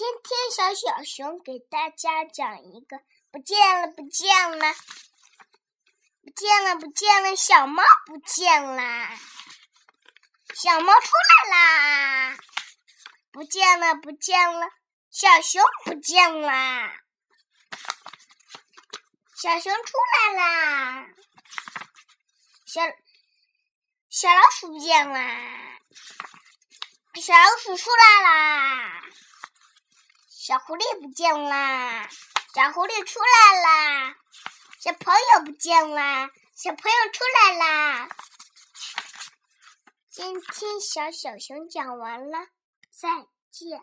今天小小熊给大家讲一个不见了不见了不见了不见了小猫不见啦，小猫出来啦！不见了不见了小熊不见啦，小熊出来啦！小小老鼠不见啦，小老鼠出来啦！小狐狸不见啦，小狐狸出来啦！小朋友不见啦，小朋友出来啦！今天小小熊讲完了，再见。